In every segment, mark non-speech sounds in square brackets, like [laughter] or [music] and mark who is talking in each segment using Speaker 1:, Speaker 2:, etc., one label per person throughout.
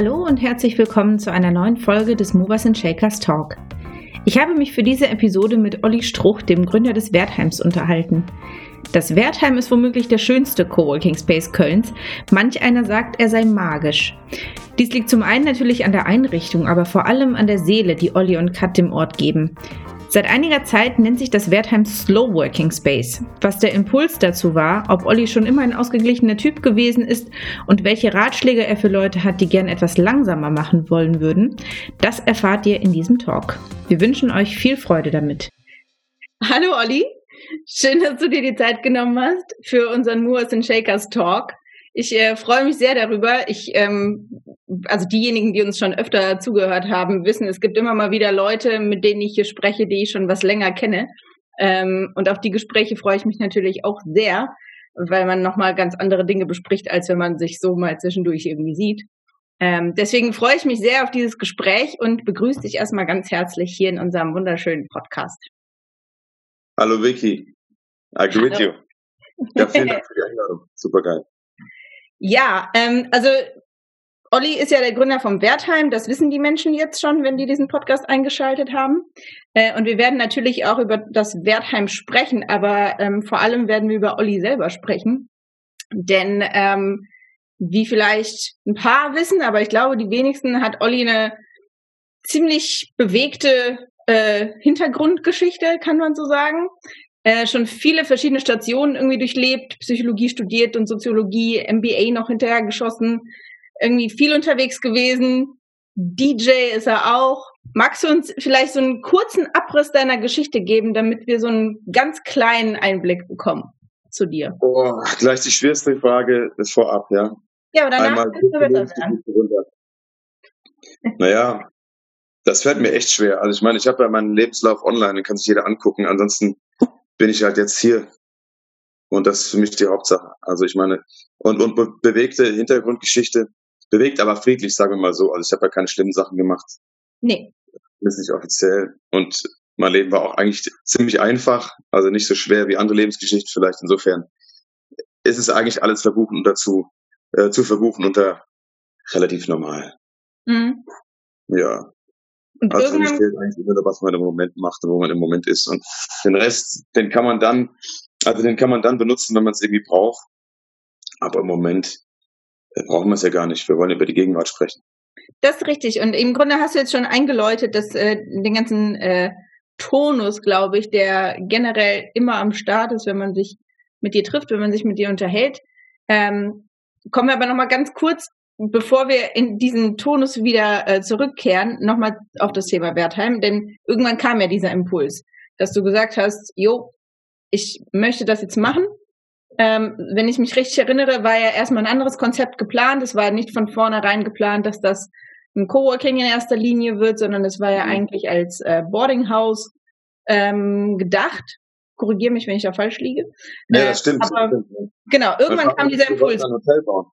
Speaker 1: Hallo und herzlich willkommen zu einer neuen Folge des Movers and Shakers Talk. Ich habe mich für diese Episode mit Olli Struch, dem Gründer des Wertheims, unterhalten. Das Wertheim ist womöglich der schönste Coworking Space Kölns. Manch einer sagt, er sei magisch. Dies liegt zum einen natürlich an der Einrichtung, aber vor allem an der Seele, die Olli und Kat dem Ort geben. Seit einiger Zeit nennt sich das Wertheim Slow Working Space. Was der Impuls dazu war, ob Olli schon immer ein ausgeglichener Typ gewesen ist und welche Ratschläge er für Leute hat, die gern etwas langsamer machen wollen würden, das erfahrt ihr in diesem Talk. Wir wünschen euch viel Freude damit. Hallo Olli, schön, dass du dir die Zeit genommen hast für unseren Moors and Shakers Talk. Ich äh, freue mich sehr darüber. Ich, ähm, also diejenigen, die uns schon öfter zugehört haben, wissen, es gibt immer mal wieder Leute, mit denen ich hier spreche, die ich schon was länger kenne. Ähm, und auf die Gespräche freue ich mich natürlich auch sehr, weil man nochmal ganz andere Dinge bespricht, als wenn man sich so mal zwischendurch irgendwie sieht. Ähm, deswegen freue ich mich sehr auf dieses Gespräch und begrüße dich erstmal ganz herzlich hier in unserem wunderschönen Podcast.
Speaker 2: Hallo Vicky, I agree with you. Ja, vielen [laughs] Dank für die Einladung. Super geil.
Speaker 1: Ja, ähm, also Olli ist ja der Gründer vom Wertheim. Das wissen die Menschen jetzt schon, wenn die diesen Podcast eingeschaltet haben. Äh, und wir werden natürlich auch über das Wertheim sprechen, aber ähm, vor allem werden wir über Olli selber sprechen. Denn ähm, wie vielleicht ein paar wissen, aber ich glaube, die wenigsten hat Olli eine ziemlich bewegte äh, Hintergrundgeschichte, kann man so sagen äh, schon viele verschiedene Stationen irgendwie durchlebt, Psychologie studiert und Soziologie, MBA noch hinterher geschossen, irgendwie viel unterwegs gewesen. DJ ist er auch. Magst du uns vielleicht so einen kurzen Abriss deiner Geschichte geben, damit wir so einen ganz kleinen Einblick bekommen zu dir?
Speaker 2: Oh, gleich die schwerste Frage ist vorab, ja.
Speaker 1: Ja, aber danach Einmal wir besser werden.
Speaker 2: Naja, das fällt mir echt schwer. Also ich meine, ich habe ja meinen Lebenslauf online, den kann sich jeder angucken. Ansonsten bin ich halt jetzt hier. Und das ist für mich die Hauptsache. Also ich meine, und, und be bewegte Hintergrundgeschichte, bewegt aber friedlich, sagen wir mal so. Also ich habe ja keine schlimmen Sachen gemacht.
Speaker 1: Nee.
Speaker 2: Das ist nicht offiziell. Und mein Leben war auch eigentlich ziemlich einfach, also nicht so schwer wie andere Lebensgeschichten vielleicht. Insofern ist es eigentlich alles verbuchen und dazu äh, zu verbuchen unter relativ normal. Mhm. Ja. Und also irgendwann zählt eigentlich nur, was man im Moment macht und wo man im Moment ist. Und den Rest, den kann man dann, also den kann man dann benutzen, wenn man es irgendwie braucht. Aber im Moment äh, brauchen wir es ja gar nicht. Wir wollen über die Gegenwart sprechen.
Speaker 1: Das ist richtig. Und im Grunde hast du jetzt schon eingeläutet, dass äh, den ganzen äh, Tonus, glaube ich, der generell immer am Start ist, wenn man sich mit dir trifft, wenn man sich mit dir unterhält. Ähm, kommen wir aber nochmal ganz kurz bevor wir in diesen Tonus wieder äh, zurückkehren, nochmal auf das Thema Wertheim, denn irgendwann kam ja dieser Impuls, dass du gesagt hast, jo, ich möchte das jetzt machen. Ähm, wenn ich mich richtig erinnere, war ja erstmal ein anderes Konzept geplant. Es war nicht von vornherein geplant, dass das ein Coworking in erster Linie wird, sondern es war ja mhm. eigentlich als äh, Boardinghouse ähm, gedacht. Korrigiere mich, wenn ich da falsch liege.
Speaker 2: Ja, das stimmt. Aber,
Speaker 1: das stimmt. Genau, irgendwann kam dieser Impuls.
Speaker 2: Ein Hotel bauen.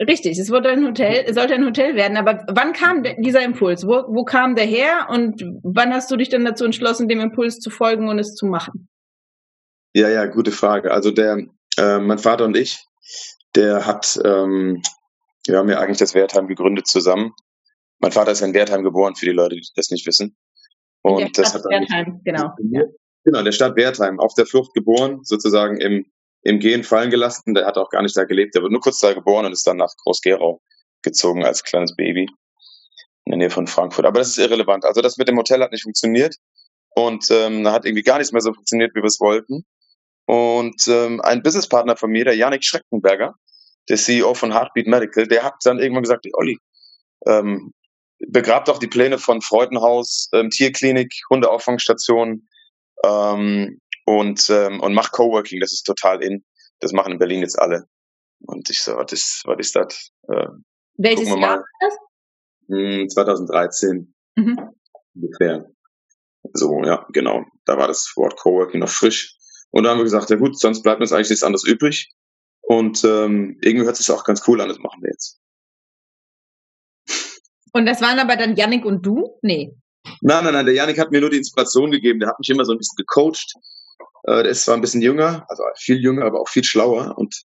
Speaker 1: Richtig, es wurde ein Hotel, es sollte ein Hotel werden. Aber wann kam dieser Impuls? Wo, wo kam der her und wann hast du dich dann dazu entschlossen, dem Impuls zu folgen und es zu machen?
Speaker 2: Ja, ja, gute Frage. Also der, äh, mein Vater und ich, der hat, ähm, wir haben ja eigentlich das Wertheim gegründet zusammen. Mein Vater ist in Wertheim geboren, für die Leute, die das nicht wissen.
Speaker 1: Und das hat Wertheim, genau.
Speaker 2: Genau, der Stadt Wertheim, auf der Flucht geboren, sozusagen im im Gehen fallen gelassen. Der hat auch gar nicht da gelebt. Der wird nur kurz da geboren und ist dann nach Groß-Gerau gezogen als kleines Baby in der Nähe von Frankfurt. Aber das ist irrelevant. Also das mit dem Hotel hat nicht funktioniert und ähm, hat irgendwie gar nichts mehr so funktioniert, wie wir es wollten. Und ähm, ein Businesspartner von mir, der Janik Schreckenberger, der CEO von Heartbeat Medical, der hat dann irgendwann gesagt, Olli, ähm, begrabt doch die Pläne von Freudenhaus, ähm, Tierklinik, Hundeauffangstation, ähm, und, ähm, und mach Coworking, das ist total in. Das machen in Berlin jetzt alle. Und ich so, was ist, was ist das?
Speaker 1: Äh, Welches Jahr war das?
Speaker 2: Hm, 2013 mhm. ungefähr. So, ja, genau. Da war das Wort Coworking noch frisch. Und da haben wir gesagt, ja gut, sonst bleibt uns eigentlich nichts anderes übrig. Und ähm, irgendwie hört sich auch ganz cool an, das machen wir jetzt.
Speaker 1: Und das waren aber dann Yannick und du? Nee.
Speaker 2: Nein, nein, nein, der Yannick hat mir nur die Inspiration gegeben. Der hat mich immer so ein bisschen gecoacht. Äh, der ist zwar ein bisschen jünger, also viel jünger, aber auch viel schlauer und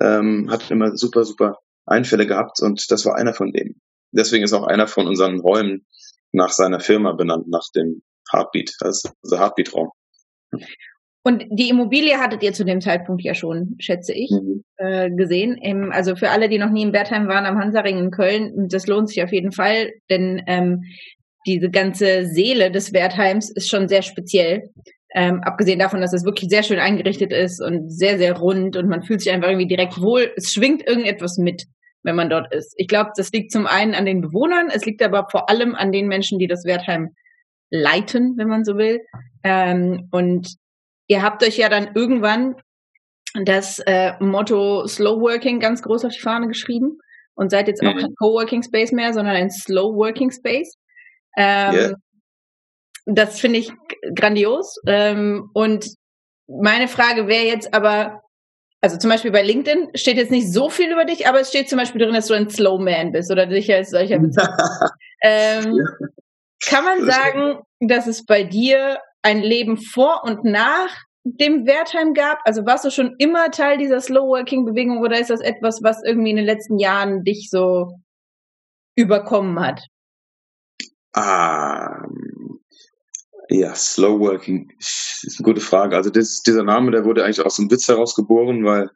Speaker 2: ähm, hat immer super, super Einfälle gehabt und das war einer von denen. deswegen ist auch einer von unseren Räumen nach seiner Firma benannt, nach dem Heartbeat, also Heartbeat-Raum.
Speaker 1: Und die Immobilie hattet ihr zu dem Zeitpunkt ja schon, schätze ich, mhm. äh, gesehen. Im, also für alle, die noch nie in Bertheim waren, am Hansaring in Köln, das lohnt sich auf jeden Fall, denn ähm, diese ganze Seele des Wertheims ist schon sehr speziell. Ähm, abgesehen davon, dass es wirklich sehr schön eingerichtet ist und sehr, sehr rund und man fühlt sich einfach irgendwie direkt wohl. Es schwingt irgendetwas mit, wenn man dort ist. Ich glaube, das liegt zum einen an den Bewohnern, es liegt aber vor allem an den Menschen, die das Wertheim leiten, wenn man so will. Ähm, und ihr habt euch ja dann irgendwann das äh, Motto Slow Working ganz groß auf die Fahne geschrieben und seid jetzt auch mhm. kein Coworking Space mehr, sondern ein Slow Working Space. Ähm, yeah. Das finde ich grandios. Ähm, und meine Frage wäre jetzt aber, also zum Beispiel bei LinkedIn steht jetzt nicht so viel über dich, aber es steht zum Beispiel drin, dass du ein Slow Man bist oder dich als solcher [laughs] bezeichnest. ähm. Kann man sagen, dass es bei dir ein Leben vor und nach dem Wertheim gab? Also warst du schon immer Teil dieser Slow-Working-Bewegung oder ist das etwas, was irgendwie in den letzten Jahren dich so überkommen hat?
Speaker 2: Ah, ja, Slow Working ist eine gute Frage. Also das, dieser Name, der wurde eigentlich aus dem Witz heraus geboren, weil,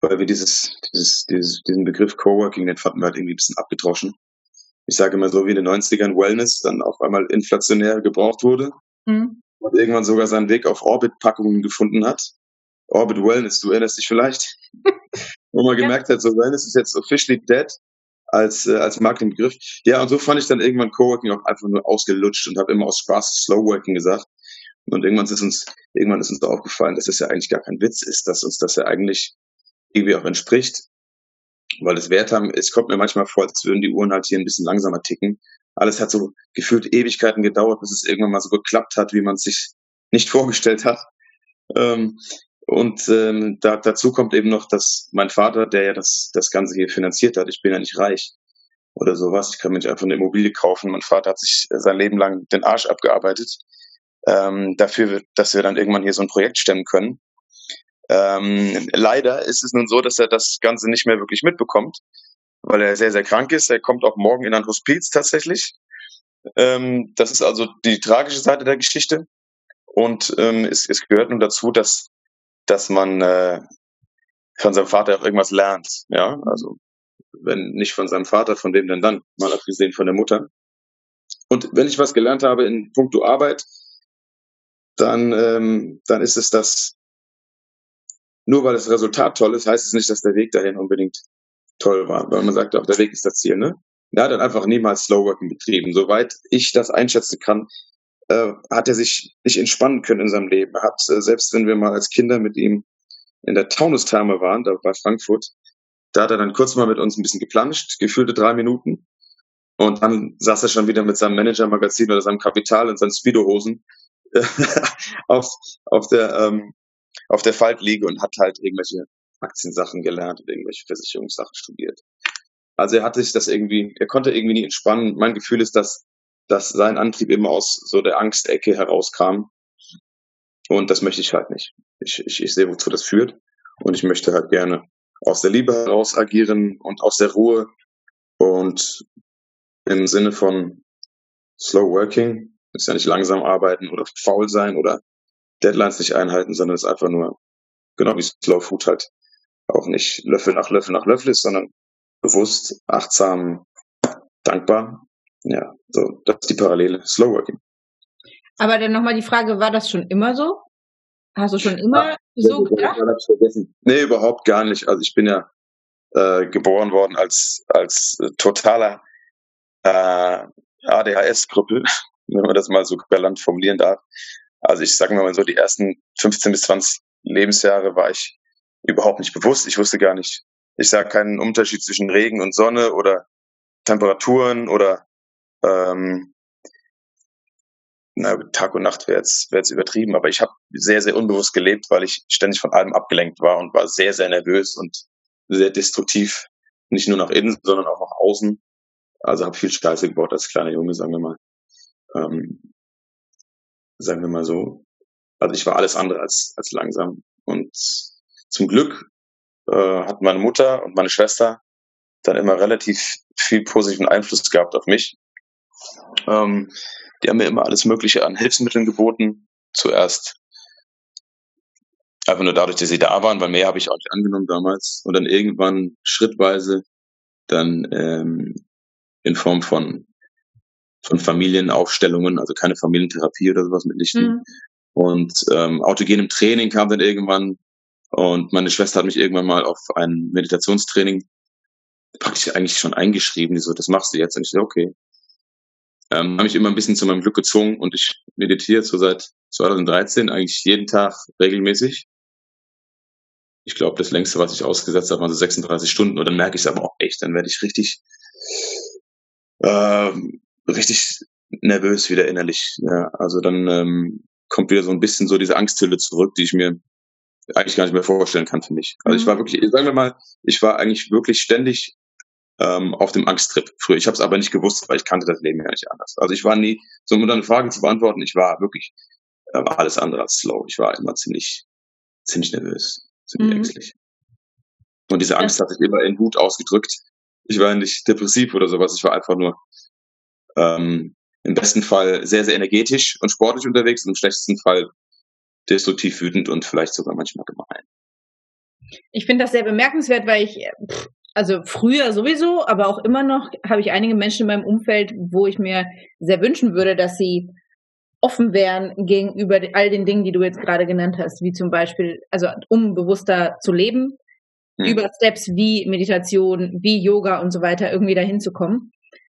Speaker 2: weil wir dieses, dieses, dieses, diesen Begriff Coworking, den fanden wir halt irgendwie ein bisschen abgedroschen. Ich sage immer so wie in den 90ern Wellness dann auf einmal inflationär gebraucht wurde mhm. und irgendwann sogar seinen Weg auf Orbit-Packungen gefunden hat. Orbit Wellness, du erinnerst dich vielleicht? [laughs] Wo man ja. gemerkt hat, so Wellness ist jetzt officially dead als, äh, als Marketingbegriff. Ja, und so fand ich dann irgendwann Coworking auch einfach nur ausgelutscht und habe immer aus Spaß Slow Working gesagt. Und irgendwann ist uns, irgendwann ist uns aufgefallen, dass es ja eigentlich gar kein Witz ist, dass uns das ja eigentlich irgendwie auch entspricht. Weil das Wert haben, es kommt mir manchmal vor, als würden die Uhren halt hier ein bisschen langsamer ticken. Alles hat so gefühlt Ewigkeiten gedauert, bis es irgendwann mal so geklappt hat, wie man es sich nicht vorgestellt hat. Ähm, und ähm, da, dazu kommt eben noch, dass mein Vater, der ja das, das Ganze hier finanziert hat, ich bin ja nicht reich oder sowas, ich kann mir nicht einfach eine Immobilie kaufen. Mein Vater hat sich sein Leben lang den Arsch abgearbeitet, ähm, dafür, dass wir dann irgendwann hier so ein Projekt stemmen können. Ähm, leider ist es nun so, dass er das Ganze nicht mehr wirklich mitbekommt, weil er sehr, sehr krank ist. Er kommt auch morgen in ein Hospiz tatsächlich. Ähm, das ist also die tragische Seite der Geschichte. Und ähm, es, es gehört nun dazu, dass dass man äh, von seinem Vater auch irgendwas lernt. Ja, also wenn nicht von seinem Vater, von wem denn dann? Mal abgesehen von der Mutter. Und wenn ich was gelernt habe in puncto Arbeit, dann, ähm, dann ist es das, nur weil das Resultat toll ist, heißt es nicht, dass der Weg dahin unbedingt toll war. Weil man sagt auch, der Weg ist das Ziel, ne? Er hat dann einfach niemals Slowworking betrieben. Soweit ich das einschätzen kann, äh, hat er sich nicht entspannen können in seinem Leben. Er hat, äh, selbst wenn wir mal als Kinder mit ihm in der Taunustherme waren, da bei Frankfurt, da hat er dann kurz mal mit uns ein bisschen geplanscht, gefühlte drei Minuten. Und dann saß er schon wieder mit seinem Manager-Magazin oder seinem Kapital und seinen Speedo-Hosen [laughs] auf, auf der, ähm, auf der Faltliege und hat halt irgendwelche Aktiensachen gelernt und irgendwelche Versicherungssachen studiert. Also er hatte sich das irgendwie, er konnte irgendwie nie entspannen. Mein Gefühl ist, dass dass sein Antrieb immer aus so der Angstecke herauskam. Und das möchte ich halt nicht. Ich, ich, ich sehe, wozu das führt. Und ich möchte halt gerne aus der Liebe heraus agieren und aus der Ruhe und im Sinne von Slow Working ist ja nicht langsam arbeiten oder faul sein oder Deadlines nicht einhalten, sondern es ist einfach nur, genau wie Slow Food halt, auch nicht Löffel nach Löffel nach Löffel ist, sondern bewusst, achtsam, dankbar ja, so, das ist die Parallele. Slow Working.
Speaker 1: Aber dann nochmal die Frage, war das schon immer so? Hast du schon immer Ach, so gedacht?
Speaker 2: Nee, überhaupt gar nicht. Also ich bin ja äh, geboren worden als, als äh, totaler äh, ADHS-Krüppel, [laughs] wenn man das mal so galant formulieren darf. Also ich sage mal so, die ersten 15 bis 20 Lebensjahre war ich überhaupt nicht bewusst. Ich wusste gar nicht, ich sah keinen Unterschied zwischen Regen und Sonne oder Temperaturen oder ähm, na, Tag und Nacht wäre jetzt, übertrieben, aber ich habe sehr, sehr unbewusst gelebt, weil ich ständig von allem abgelenkt war und war sehr, sehr nervös und sehr destruktiv, nicht nur nach innen, sondern auch nach außen. Also habe viel Scheiße gebaut als kleiner Junge, sagen wir mal. Ähm, sagen wir mal so. Also ich war alles andere als, als langsam. Und zum Glück äh, hat meine Mutter und meine Schwester dann immer relativ viel positiven Einfluss gehabt auf mich. Ähm, die haben mir immer alles Mögliche an Hilfsmitteln geboten. Zuerst einfach nur dadurch, dass sie da waren, weil mehr habe ich auch nicht angenommen damals. Und dann irgendwann schrittweise dann ähm, in Form von von Familienaufstellungen, also keine Familientherapie oder sowas mitnichten. Mhm. Und ähm, autogenem Training kam dann irgendwann und meine Schwester hat mich irgendwann mal auf ein Meditationstraining praktisch eigentlich schon eingeschrieben, die so, das machst du jetzt. Und ich so, okay. Ähm, habe mich immer ein bisschen zu meinem Glück gezwungen und ich meditiere so seit 2013 eigentlich jeden Tag regelmäßig. Ich glaube, das längste, was ich ausgesetzt habe, waren so 36 Stunden. Und dann merke ich es aber auch echt, dann werde ich richtig, ähm, richtig nervös wieder innerlich. Ja, also dann ähm, kommt wieder so ein bisschen so diese Angsthülle zurück, die ich mir eigentlich gar nicht mehr vorstellen kann für mich. Also ich war mhm. wirklich, sagen wir mal, ich war eigentlich wirklich ständig ähm, auf dem Angsttrip früher. Ich habe es aber nicht gewusst, weil ich kannte das Leben ja nicht anders. Also ich war nie, so um deine Frage zu beantworten, ich war wirklich äh, alles andere als slow. Ich war immer ziemlich, ziemlich nervös, ziemlich mhm. ängstlich. Und diese Angst ja. hat sich immer in Wut ausgedrückt. Ich war nicht depressiv oder sowas, ich war einfach nur ähm, im besten Fall sehr, sehr energetisch und sportlich unterwegs und im schlechtesten Fall destruktiv wütend und vielleicht sogar manchmal gemein.
Speaker 1: Ich finde das sehr bemerkenswert, weil ich, also früher sowieso, aber auch immer noch habe ich einige Menschen in meinem Umfeld, wo ich mir sehr wünschen würde, dass sie offen wären gegenüber all den Dingen, die du jetzt gerade genannt hast, wie zum Beispiel, also um bewusster zu leben, hm. über Steps wie Meditation, wie Yoga und so weiter irgendwie dahin zu kommen.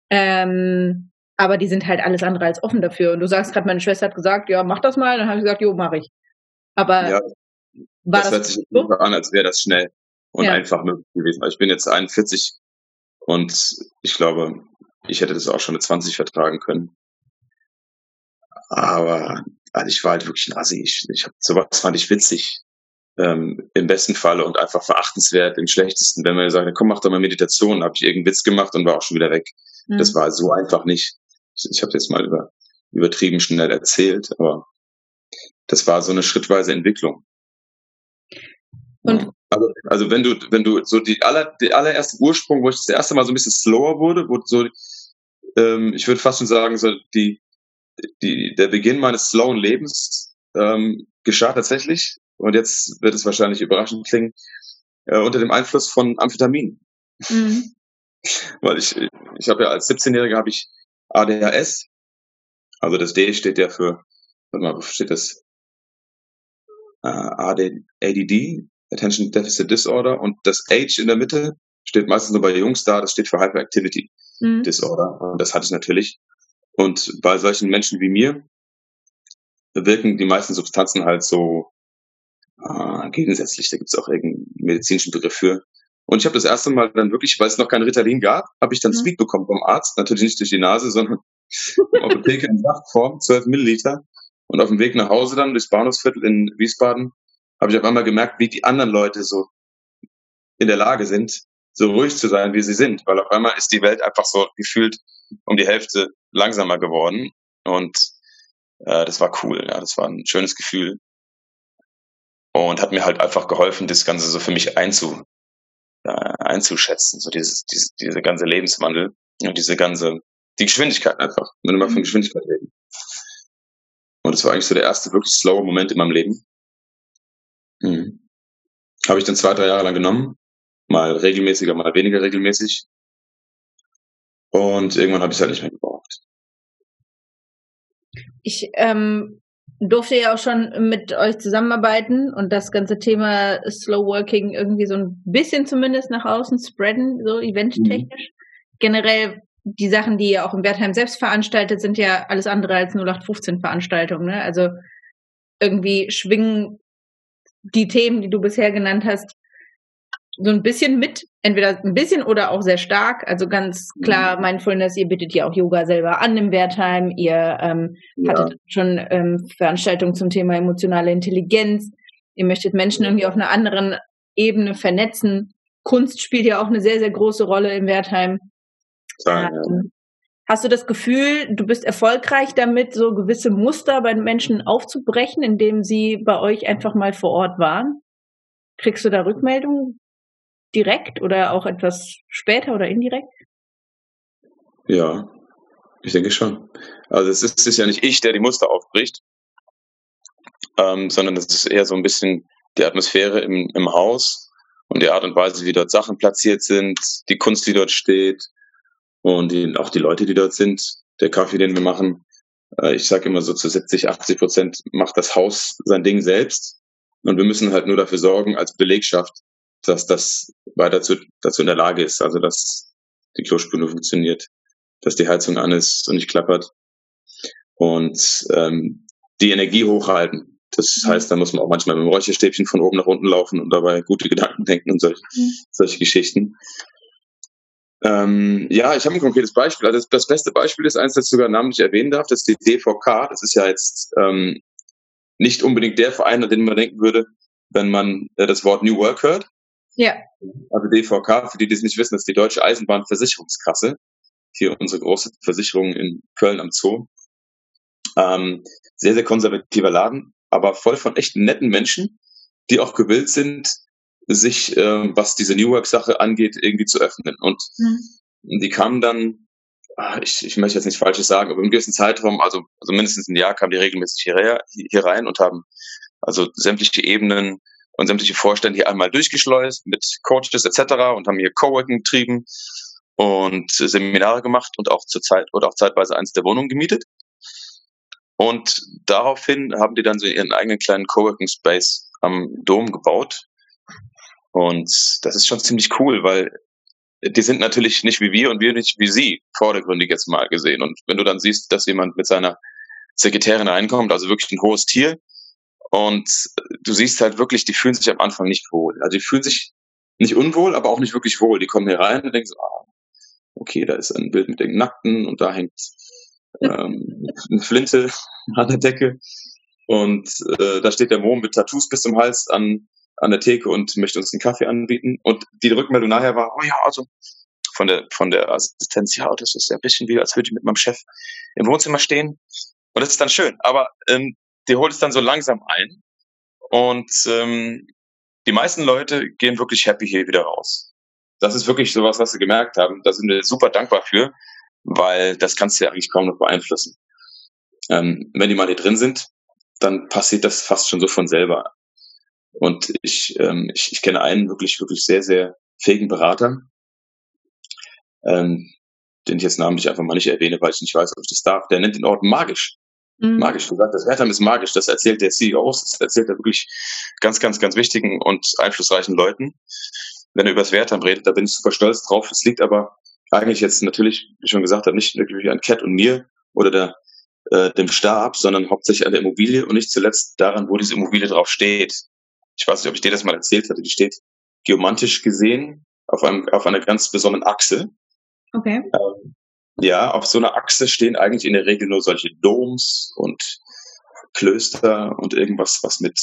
Speaker 1: Ähm, aber die sind halt alles andere als offen dafür. Und du sagst gerade, meine Schwester hat gesagt, ja, mach das mal. Dann habe ich gesagt, jo, mache ich. Aber
Speaker 2: ja, war das, das hört sich so? an, als wäre das schnell und ja. einfach möglich gewesen. Also ich bin jetzt 41 und ich glaube, ich hätte das auch schon mit 20 vertragen können. Aber also ich war halt wirklich ein Assi. Ich, ich hab, sowas fand ich witzig. Ähm, Im besten Falle und einfach verachtenswert, im schlechtesten. Wenn man sagt, komm, mach doch mal Meditation, habe ich irgendeinen Witz gemacht und war auch schon wieder weg. Mhm. Das war so einfach nicht. Ich, ich habe jetzt mal über, übertrieben schnell erzählt, aber das war so eine schrittweise Entwicklung. Und also, also wenn du, wenn du so die aller, die allererste Ursprung, wo ich das erste Mal so ein bisschen slower wurde, wo so, ähm, ich würde fast schon sagen, so die, die, der Beginn meines slowen Lebens ähm, geschah tatsächlich, und jetzt wird es wahrscheinlich überraschend klingen, äh, unter dem Einfluss von Amphetamin. Mhm. [laughs] Weil ich, ich habe ja als 17-Jähriger habe ich ADHS, also das D steht ja für, warte mal, steht das? Äh, ADD, Attention Deficit Disorder, und das H in der Mitte steht meistens nur bei Jungs da, das steht für Hyperactivity mhm. Disorder. Und das hatte ich natürlich. Und bei solchen Menschen wie mir wirken die meisten Substanzen halt so äh, gegensätzlich. Da gibt es auch irgendeinen medizinischen Begriff für. Und ich habe das erste Mal dann wirklich, weil es noch kein Ritalin gab, habe ich dann mhm. Speed bekommen vom Arzt. Natürlich nicht durch die Nase, sondern [laughs] Apotheke in Saftform, 12 Milliliter. Und auf dem Weg nach Hause dann durchs Bahnhofsviertel in Wiesbaden habe ich auf einmal gemerkt, wie die anderen Leute so in der Lage sind, so ruhig zu sein, wie sie sind. Weil auf einmal ist die Welt einfach so gefühlt um die Hälfte langsamer geworden. Und äh, das war cool, ja, das war ein schönes Gefühl. Und hat mir halt einfach geholfen, das Ganze so für mich einzu, äh, einzuschätzen, so dieses, dieses, diese ganze Lebenswandel und diese ganze, die Geschwindigkeit einfach, wenn wir mal von. Geschwindigkeit reden. Und das war eigentlich so der erste wirklich slowe Moment in meinem Leben. Mhm. Habe ich dann zwei, drei Jahre lang genommen. Mal regelmäßiger, mal weniger regelmäßig. Und irgendwann habe ich es halt nicht mehr gebraucht.
Speaker 1: Ich ähm, durfte ja auch schon mit euch zusammenarbeiten und das ganze Thema Slow Working irgendwie so ein bisschen zumindest nach außen spreaden, so eventtechnisch. Mhm. Generell die Sachen, die ihr auch im Wertheim selbst veranstaltet, sind ja alles andere als 0815 Veranstaltungen. Ne? Also irgendwie schwingen die Themen, die du bisher genannt hast, so ein bisschen mit, entweder ein bisschen oder auch sehr stark. Also ganz klar mhm. Mindfulness, ihr bietet ja auch Yoga selber an im Wertheim, ihr ähm, ja. hattet schon ähm, Veranstaltungen zum Thema emotionale Intelligenz, ihr möchtet Menschen irgendwie auf einer anderen Ebene vernetzen. Kunst spielt ja auch eine sehr, sehr große Rolle im Wertheim. Ja, ähm, Hast du das Gefühl, du bist erfolgreich damit, so gewisse Muster bei Menschen aufzubrechen, indem sie bei euch einfach mal vor Ort waren? Kriegst du da Rückmeldungen? direkt oder auch etwas später oder indirekt?
Speaker 2: Ja, ich denke schon. Also es ist, es ist ja nicht ich, der die Muster aufbricht, ähm, sondern es ist eher so ein bisschen die Atmosphäre im, im Haus und die Art und Weise, wie dort Sachen platziert sind, die Kunst, die dort steht und die, auch die Leute, die dort sind, der Kaffee, den wir machen. Äh, ich sage immer so zu 70, 80 Prozent macht das Haus sein Ding selbst und wir müssen halt nur dafür sorgen als Belegschaft, dass das weiter zu, dazu in der Lage ist, also dass die Klospüle funktioniert dass die Heizung an ist und nicht klappert. Und ähm, die Energie hochhalten. Das mhm. heißt, da muss man auch manchmal mit dem Räucherstäbchen von oben nach unten laufen und dabei gute Gedanken denken und solche, mhm. solche Geschichten. Ähm, ja, ich habe ein konkretes Beispiel. Also das, das, beste Beispiel ist eins, das ich sogar namentlich erwähnen darf, das ist die DVK. Das ist ja jetzt ähm, nicht unbedingt der Verein, an den man denken würde, wenn man äh, das Wort New Work hört.
Speaker 1: Ja.
Speaker 2: Also DVK, für die, die es nicht wissen, ist die Deutsche Eisenbahnversicherungskasse hier unsere große Versicherung in Köln am Zoo. Ähm, sehr, sehr konservativer Laden, aber voll von echt netten Menschen, die auch gewillt sind, sich, äh, was diese New Work-Sache angeht, irgendwie zu öffnen. Und mhm. die kamen dann, ah, ich, ich möchte jetzt nichts Falsches sagen, aber im gewissen Zeitraum, also, also mindestens ein Jahr, kamen die regelmäßig hierher, hier rein und haben also sämtliche Ebenen und sämtliche Vorstände hier einmal durchgeschleust mit Coaches etc. und haben hier Coworking getrieben und Seminare gemacht und auch zur Zeit oder auch zeitweise eins der Wohnungen gemietet. Und daraufhin haben die dann so ihren eigenen kleinen Coworking Space am Dom gebaut. Und das ist schon ziemlich cool, weil die sind natürlich nicht wie wir und wir nicht wie sie, vordergründig jetzt mal gesehen. Und wenn du dann siehst, dass jemand mit seiner Sekretärin reinkommt, also wirklich ein hohes Tier, und du siehst halt wirklich, die fühlen sich am Anfang nicht wohl. Also die fühlen sich nicht unwohl, aber auch nicht wirklich wohl. Die kommen hier rein und denken so, ah, okay, da ist ein Bild mit den Nackten und da hängt ähm, eine Flinte [laughs] an der Decke und äh, da steht der Mo mit Tattoos bis zum Hals an, an der Theke und möchte uns einen Kaffee anbieten. Und die Rückmeldung nachher war, oh ja, also von der, von der Assistenz, ja, das ist ja ein bisschen wie, als würde ich mit meinem Chef im Wohnzimmer stehen. Und das ist dann schön. Aber ähm, die holt es dann so langsam ein. Und ähm, die meisten Leute gehen wirklich happy hier wieder raus das ist wirklich sowas, was sie gemerkt haben. Da sind wir super dankbar für, weil das kannst du ja eigentlich kaum noch beeinflussen. Ähm, wenn die mal hier drin sind, dann passiert das fast schon so von selber. Und ich, ähm, ich, ich kenne einen wirklich, wirklich sehr, sehr fähigen Berater, ähm, den ich jetzt namentlich einfach mal nicht erwähne, weil ich nicht weiß, ob ich das darf. Der nennt den Ort magisch. Mhm. Magisch gesagt. Das Wertheim ist magisch. Das erzählt der CEO, das erzählt er wirklich ganz, ganz, ganz wichtigen und einflussreichen Leuten wenn er über das Wertheim redet, da bin ich super stolz drauf. Es liegt aber eigentlich jetzt natürlich, wie ich schon gesagt habe, nicht wirklich an Cat und mir oder der, äh, dem Stab, sondern hauptsächlich an der Immobilie und nicht zuletzt daran, wo diese Immobilie drauf steht. Ich weiß nicht, ob ich dir das mal erzählt hatte. Die steht geomantisch gesehen auf, einem, auf einer ganz besonderen Achse.
Speaker 1: Okay.
Speaker 2: Ähm, ja, auf so einer Achse stehen eigentlich in der Regel nur solche Doms und Klöster und irgendwas, was mit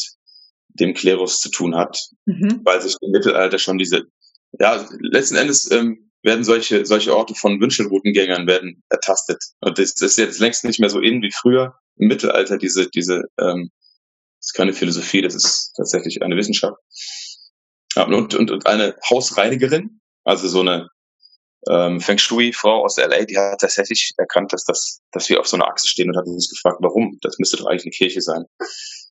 Speaker 2: dem Klerus zu tun hat, mhm. weil sich im Mittelalter schon diese, ja, letzten Endes ähm, werden solche, solche Orte von Wünschelroutengängern werden ertastet. Und das, das ist jetzt längst nicht mehr so in wie früher im Mittelalter, diese, diese, ähm, ist keine Philosophie, das ist tatsächlich eine Wissenschaft. Und, und, und eine Hausreinigerin, also so eine ähm, Feng Shui-Frau aus LA, die hat tatsächlich erkannt, dass, das, dass wir auf so einer Achse stehen und hat uns gefragt, warum? Das müsste doch eigentlich eine Kirche sein.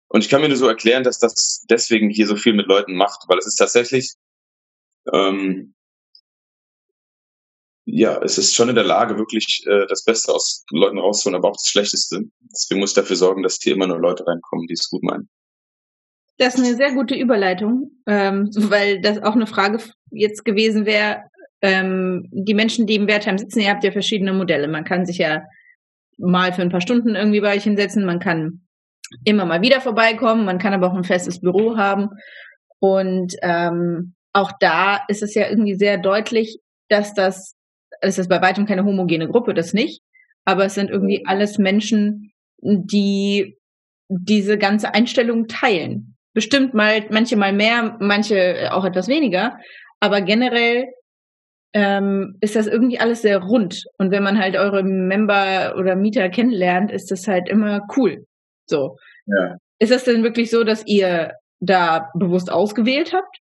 Speaker 2: Und ich kann mir nur so erklären, dass das deswegen hier so viel mit Leuten macht, weil es ist tatsächlich, ähm, ja, es ist schon in der Lage, wirklich äh, das Beste aus Leuten rauszuholen, aber auch das Schlechteste. Deswegen muss ich dafür sorgen, dass hier immer nur Leute reinkommen, die es gut meinen.
Speaker 1: Das ist eine sehr gute Überleitung, ähm, [laughs] weil das auch eine Frage jetzt gewesen wäre. Ähm, die Menschen, die im Wertheim sitzen, ihr habt ja verschiedene Modelle. Man kann sich ja mal für ein paar Stunden irgendwie bei euch hinsetzen, man kann immer mal wieder vorbeikommen. Man kann aber auch ein festes Büro haben. Und ähm, auch da ist es ja irgendwie sehr deutlich, dass das, es ist bei weitem keine homogene Gruppe, das nicht. Aber es sind irgendwie alles Menschen, die diese ganze Einstellung teilen. Bestimmt mal, manche mal mehr, manche auch etwas weniger. Aber generell ähm, ist das irgendwie alles sehr rund. Und wenn man halt eure Member oder Mieter kennenlernt, ist das halt immer cool. So.
Speaker 2: Ja.
Speaker 1: Ist das denn wirklich so, dass ihr da bewusst ausgewählt habt?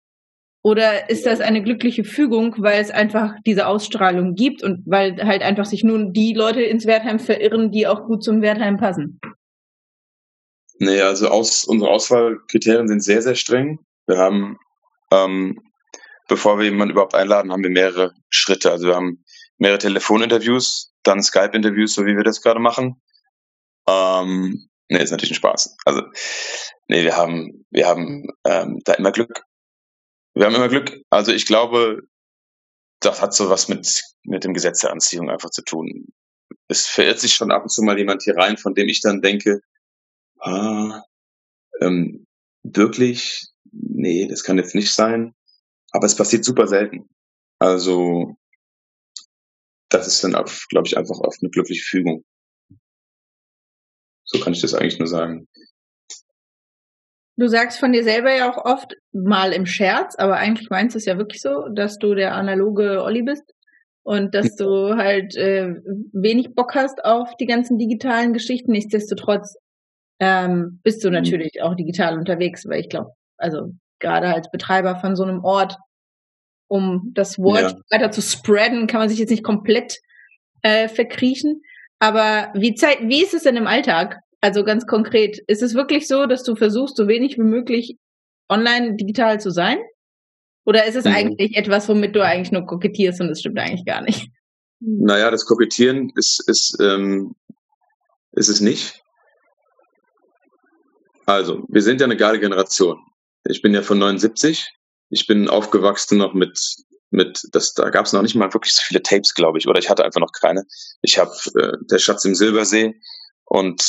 Speaker 1: Oder ist das eine glückliche Fügung, weil es einfach diese Ausstrahlung gibt und weil halt einfach sich nun die Leute ins Wertheim verirren, die auch gut zum Wertheim passen?
Speaker 2: Nee, also aus, unsere Auswahlkriterien sind sehr, sehr streng. Wir haben, ähm, bevor wir jemanden überhaupt einladen, haben wir mehrere Schritte. Also wir haben mehrere Telefoninterviews, dann Skype-Interviews, so wie wir das gerade machen. Ähm, nee, ist natürlich ein Spaß. Also, nee, wir haben, wir haben ähm, da immer Glück. Wir haben immer Glück. Also ich glaube, das hat so was mit, mit dem Gesetz der Anziehung einfach zu tun. Es verirrt sich schon ab und zu mal jemand hier rein, von dem ich dann denke, ah, ähm, wirklich, nee, das kann jetzt nicht sein. Aber es passiert super selten. Also, das ist dann, glaube ich, einfach auf eine glückliche Fügung. So kann ich das eigentlich nur sagen.
Speaker 1: Du sagst von dir selber ja auch oft mal im Scherz, aber eigentlich meinst du es ja wirklich so, dass du der analoge Olli bist und dass du halt äh, wenig Bock hast auf die ganzen digitalen Geschichten. Nichtsdestotrotz ähm, bist du mhm. natürlich auch digital unterwegs, weil ich glaube, also gerade als Betreiber von so einem Ort, um das Wort ja. weiter zu spreaden, kann man sich jetzt nicht komplett äh, verkriechen. Aber wie, Zeit, wie ist es denn im Alltag? Also ganz konkret, ist es wirklich so, dass du versuchst, so wenig wie möglich online digital zu sein? Oder ist es mhm. eigentlich etwas, womit du eigentlich nur kokettierst und das stimmt eigentlich gar nicht?
Speaker 2: Naja, das Kokettieren ist, ist, ähm, ist es nicht. Also, wir sind ja eine geile Generation. Ich bin ja von 79. Ich bin aufgewachsen noch mit, mit das, da gab es noch nicht mal wirklich so viele Tapes, glaube ich, oder ich hatte einfach noch keine. Ich habe äh, Der Schatz im Silbersee und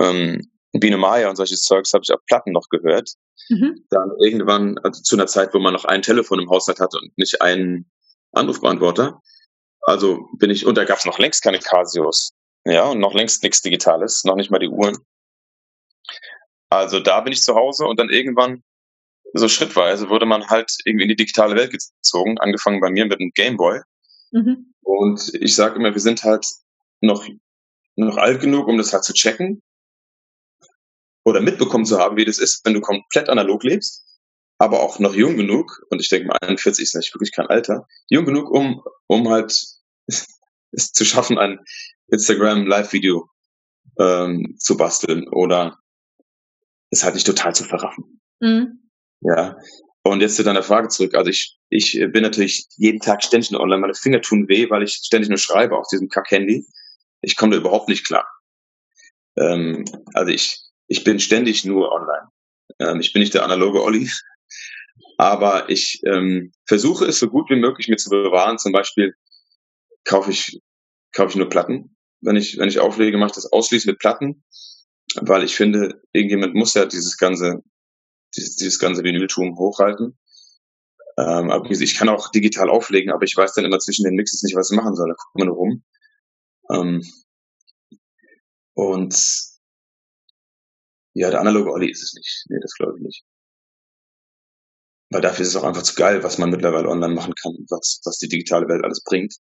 Speaker 2: ähm, Biene Maya und solches Zeugs habe ich auf Platten noch gehört. Mhm. Dann irgendwann, also zu einer Zeit, wo man noch ein Telefon im Haushalt hatte und nicht einen Anrufbeantworter. Also bin ich, und da gab es noch längst keine Casios. Ja, und noch längst nichts Digitales, noch nicht mal die Uhren. Also da bin ich zu Hause und dann irgendwann, so schrittweise, wurde man halt irgendwie in die digitale Welt gezogen, angefangen bei mir mit einem Gameboy. Mhm. Und ich sage immer, wir sind halt noch, noch alt genug, um das halt zu checken oder mitbekommen zu haben, wie das ist, wenn du komplett analog lebst, aber auch noch jung genug, und ich denke mal 41 ist nicht wirklich kein Alter, jung genug, um, um halt [laughs] es zu schaffen, ein Instagram Live-Video ähm, zu basteln oder es halt nicht total zu verraffen. Mhm. Ja. Und jetzt zu deiner Frage zurück. Also ich, ich bin natürlich jeden Tag ständig nur online. Meine Finger tun weh, weil ich ständig nur schreibe auf diesem Kack-Handy. Ich komme da überhaupt nicht klar. Ähm, also ich, ich bin ständig nur online. Ähm, ich bin nicht der analoge Olli. Aber ich ähm, versuche es so gut wie möglich mir zu bewahren. Zum Beispiel kaufe ich, kaufe ich nur Platten. Wenn ich, wenn ich auflege, mache ich das ausschließlich mit Platten weil ich finde, irgendjemand muss ja dieses ganze, dieses, dieses ganze Vinyltum hochhalten. Ähm, aber ich kann auch digital auflegen, aber ich weiß dann immer zwischen den Mixes nicht, was ich machen soll. Da guckt man nur rum. Ähm, und ja, der analoge Olli ist es nicht. Nee, das glaube ich nicht. Weil dafür ist es auch einfach zu geil, was man mittlerweile online machen kann und was, was die digitale Welt alles bringt.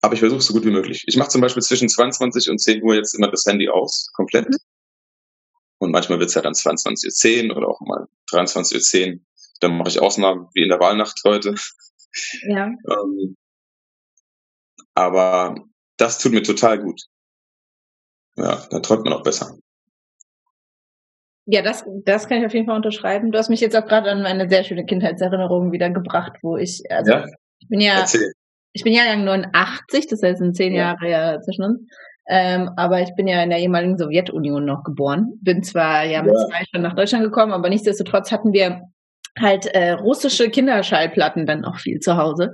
Speaker 2: Aber ich versuche es so gut wie möglich. Ich mache zum Beispiel zwischen 22 und 10 Uhr jetzt immer das Handy aus, komplett. Mhm. Und manchmal wird es ja dann 22.10 Uhr oder auch mal 23.10 Uhr. Dann mache ich Ausnahmen, wie in der Wahlnacht heute. Ja. [laughs] ähm, aber das tut mir total gut. Ja, dann träumt man auch besser.
Speaker 1: Ja, das, das kann ich auf jeden Fall unterschreiben. Du hast mich jetzt auch gerade an meine sehr schöne Kindheitserinnerung wieder gebracht, wo ich, also ja? ich bin ja, Erzähl ich bin Jahrgang 89, das heißt, sind zehn ja. Jahre ja zwischen uns. Ähm, aber ich bin ja in der ehemaligen Sowjetunion noch geboren. Bin zwar ja mit ja. zwei schon nach Deutschland gekommen, aber nichtsdestotrotz hatten wir halt äh, russische Kinderschallplatten dann auch viel zu Hause.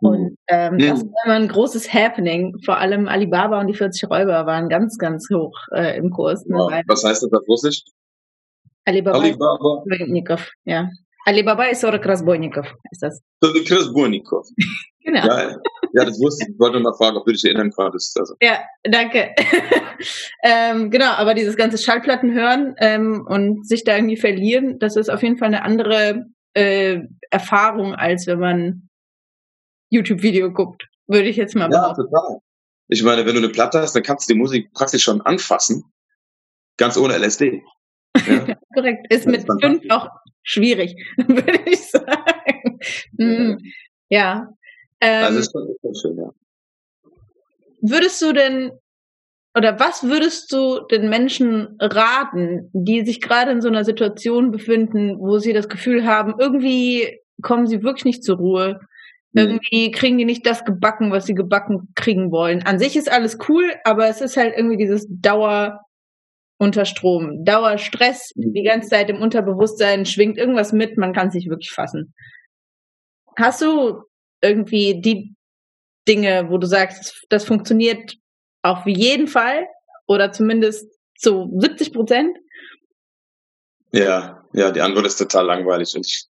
Speaker 1: Und mhm. ähm, ja. das war immer ein großes Happening. Vor allem Alibaba und die 40 Räuber waren ganz, ganz hoch äh, im Kurs.
Speaker 2: Ne? Ja. Was heißt das auf Russisch?
Speaker 1: Alibaba. Alibaba. Ja. Alibaba ist Sorok Krasbojnikov ist das.
Speaker 2: Sorok Rasbojnikov. [laughs] genau. Ja, ja, das wusste ich. Ich wollte mal fragen, ob du dich erinnern konntest. Also.
Speaker 1: Ja, danke. [laughs] ähm, genau, aber dieses ganze Schallplatten hören ähm, und sich da irgendwie verlieren, das ist auf jeden Fall eine andere äh, Erfahrung, als wenn man YouTube-Video guckt, würde ich jetzt mal
Speaker 2: behaupten. Ja, total. Ich meine, wenn du eine Platte hast, dann kannst du die Musik praktisch schon anfassen. Ganz ohne LSD.
Speaker 1: Ja? [laughs] Korrekt. Ist mit fünf auch schwierig, [laughs] würde ich sagen. Mhm. Ja. Ähm,
Speaker 2: also ist schon, ist schon schön, ja.
Speaker 1: Würdest du denn oder was würdest du den Menschen raten, die sich gerade in so einer Situation befinden, wo sie das Gefühl haben, irgendwie kommen sie wirklich nicht zur Ruhe. Irgendwie kriegen die nicht das gebacken, was sie gebacken kriegen wollen. An sich ist alles cool, aber es ist halt irgendwie dieses Dauer unter Strom, Dauerstress, mhm. die ganze Zeit im Unterbewusstsein schwingt irgendwas mit, man kann es nicht wirklich fassen. Hast du irgendwie die Dinge, wo du sagst, das funktioniert auf jeden Fall oder zumindest zu 70 Prozent?
Speaker 2: Ja, ja, die Antwort ist total langweilig und ich,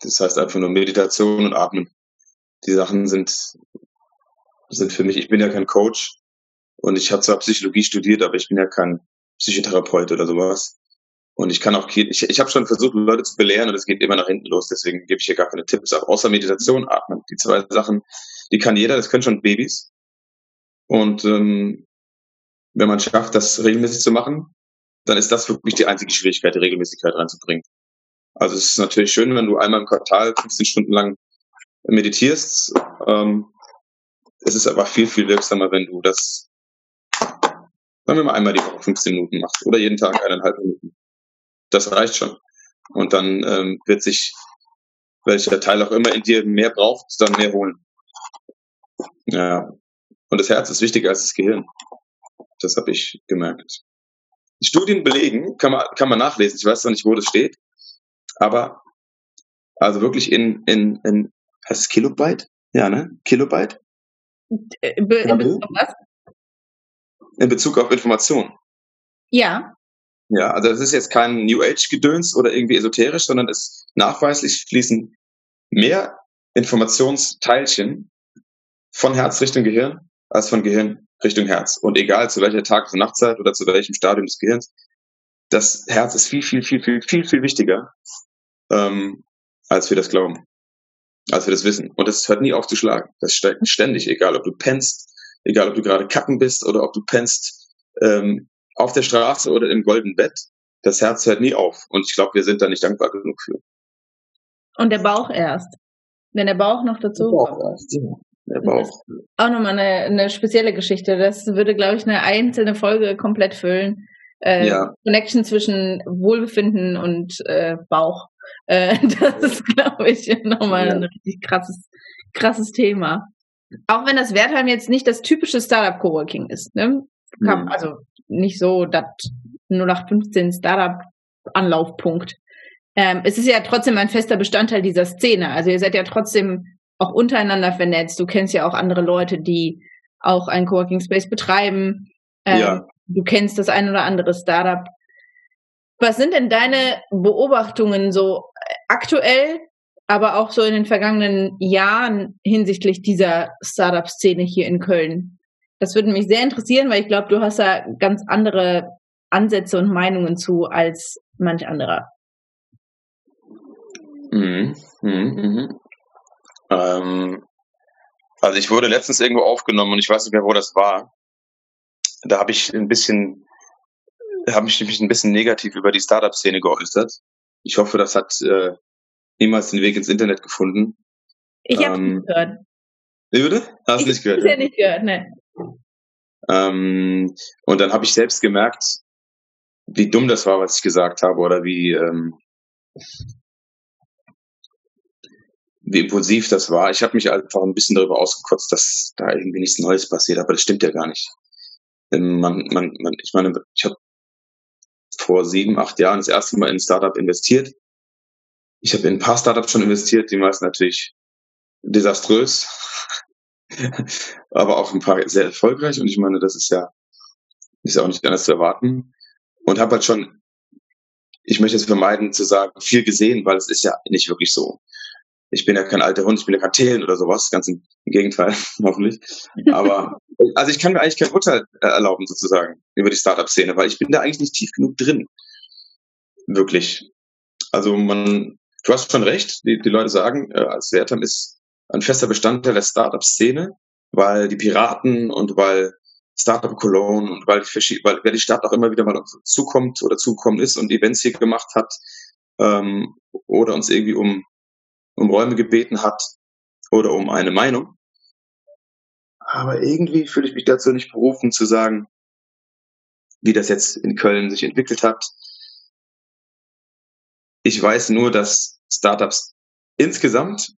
Speaker 2: das heißt einfach nur Meditation und Atmen. Die Sachen sind, sind für mich, ich bin ja kein Coach und ich habe zwar Psychologie studiert, aber ich bin ja kein Psychotherapeut oder sowas. Und ich kann auch, ich, ich habe schon versucht, Leute zu belehren und es geht immer nach hinten los, deswegen gebe ich hier gar keine Tipps, auch außer Meditation, Atmen. Die zwei Sachen, die kann jeder, das können schon Babys. Und ähm, wenn man schafft, das regelmäßig zu machen, dann ist das wirklich die einzige Schwierigkeit, die Regelmäßigkeit reinzubringen. Also es ist natürlich schön, wenn du einmal im Quartal 15 Stunden lang meditierst. Ähm, es ist aber viel, viel wirksamer, wenn du das, sagen wir mal, einmal die Woche 15 Minuten machst oder jeden Tag eineinhalb Minuten. Das reicht schon. Und dann ähm, wird sich welcher Teil auch immer in dir mehr braucht, dann mehr holen. Ja, und das Herz ist wichtiger als das Gehirn. Das habe ich gemerkt. Studien belegen, kann man, kann man nachlesen, ich weiß zwar nicht, wo das steht, aber also wirklich in, in, in heißt es Kilobyte? Ja, ne? Kilobyte?
Speaker 1: In, Be in Bezug auf was?
Speaker 2: In Bezug auf Information.
Speaker 1: Ja.
Speaker 2: Ja, also das ist jetzt kein New Age-Gedöns oder irgendwie esoterisch, sondern es nachweislich fließen mehr Informationsteilchen von Herz Richtung Gehirn als von Gehirn Richtung Herz. Und egal zu welcher Tag- und Nachtzeit oder zu welchem Stadium des Gehirns, das Herz ist viel, viel, viel, viel, viel, viel wichtiger, ähm, als wir das glauben, als wir das wissen. Und es hört nie auf zu schlagen. Das steigt ständig, egal ob du pennst, egal ob du gerade kacken bist oder ob du pennst ähm, auf der Straße oder im goldenen Bett. Das Herz hört nie auf. Und ich glaube, wir sind da nicht dankbar genug für.
Speaker 1: Und der Bauch erst. Wenn der Bauch noch dazu kommt. Erst, ja. Der Bauch. Auch nochmal eine, eine spezielle Geschichte. Das würde, glaube ich, eine einzelne Folge komplett füllen. Äh, ja. Connection zwischen Wohlbefinden und äh, Bauch. Äh, [laughs] das ist, glaube ich, nochmal ja. ein richtig krasses, krasses Thema. Auch wenn das Wertheim jetzt nicht das typische Startup Coworking ist, ne? Kam, mhm. Also nicht so das 0815 Startup Anlaufpunkt. Ähm, es ist ja trotzdem ein fester Bestandteil dieser Szene. Also ihr seid ja trotzdem auch untereinander vernetzt. Du kennst ja auch andere Leute, die auch einen Coworking Space betreiben. Ähm, ja. Du kennst das ein oder andere Startup. Was sind denn deine Beobachtungen so aktuell, aber auch so in den vergangenen Jahren hinsichtlich dieser Startup-Szene hier in Köln? Das würde mich sehr interessieren, weil ich glaube, du hast da ganz andere Ansätze und Meinungen zu als manch anderer.
Speaker 2: Mhm. Mhm. Mhm. Ähm, also ich wurde letztens irgendwo aufgenommen und ich weiß nicht mehr, wo das war. Da habe ich ein bisschen, habe ich mich ein bisschen negativ über die Startup-Szene geäußert. Ich hoffe, das hat äh, niemals den Weg ins Internet gefunden.
Speaker 1: Ich habe ähm, nicht gehört.
Speaker 2: Wie bitte? Hast du nicht gehört?
Speaker 1: Ich habe nicht gehört, ne.
Speaker 2: Ähm, und dann habe ich selbst gemerkt, wie dumm das war, was ich gesagt habe, oder wie, ähm, wie impulsiv das war. Ich habe mich einfach ein bisschen darüber ausgekotzt, dass da irgendwie nichts Neues passiert, aber das stimmt ja gar nicht. Man, man, man, ich meine, ich habe vor sieben, acht Jahren das erste Mal in ein Startup investiert. Ich habe in ein paar Startups schon investiert, die meisten natürlich desaströs, [laughs] aber auch ein paar sehr erfolgreich. Und ich meine, das ist ja, ist ja auch nicht anders zu erwarten. Und habe halt schon, ich möchte es vermeiden zu sagen, viel gesehen, weil es ist ja nicht wirklich so ich bin ja kein alter Hund, ich bin ja kein Thelen oder sowas, ganz im Gegenteil, [laughs] hoffentlich. Aber also ich kann mir eigentlich kein Urteil äh, erlauben, sozusagen, über die Startup-Szene, weil ich bin da eigentlich nicht tief genug drin. Wirklich. Also man, du hast schon recht, die, die Leute sagen, äh, als Wertham ist ein fester Bestandteil der Startup-Szene, weil die Piraten und weil Startup Cologne und weil, weil, weil die Stadt auch immer wieder mal zukommt oder zukommen ist und Events hier gemacht hat, ähm, oder uns irgendwie um, um Räume gebeten hat oder um eine Meinung. Aber irgendwie fühle ich mich dazu nicht berufen zu sagen, wie das jetzt in Köln sich entwickelt hat. Ich weiß nur, dass Startups insgesamt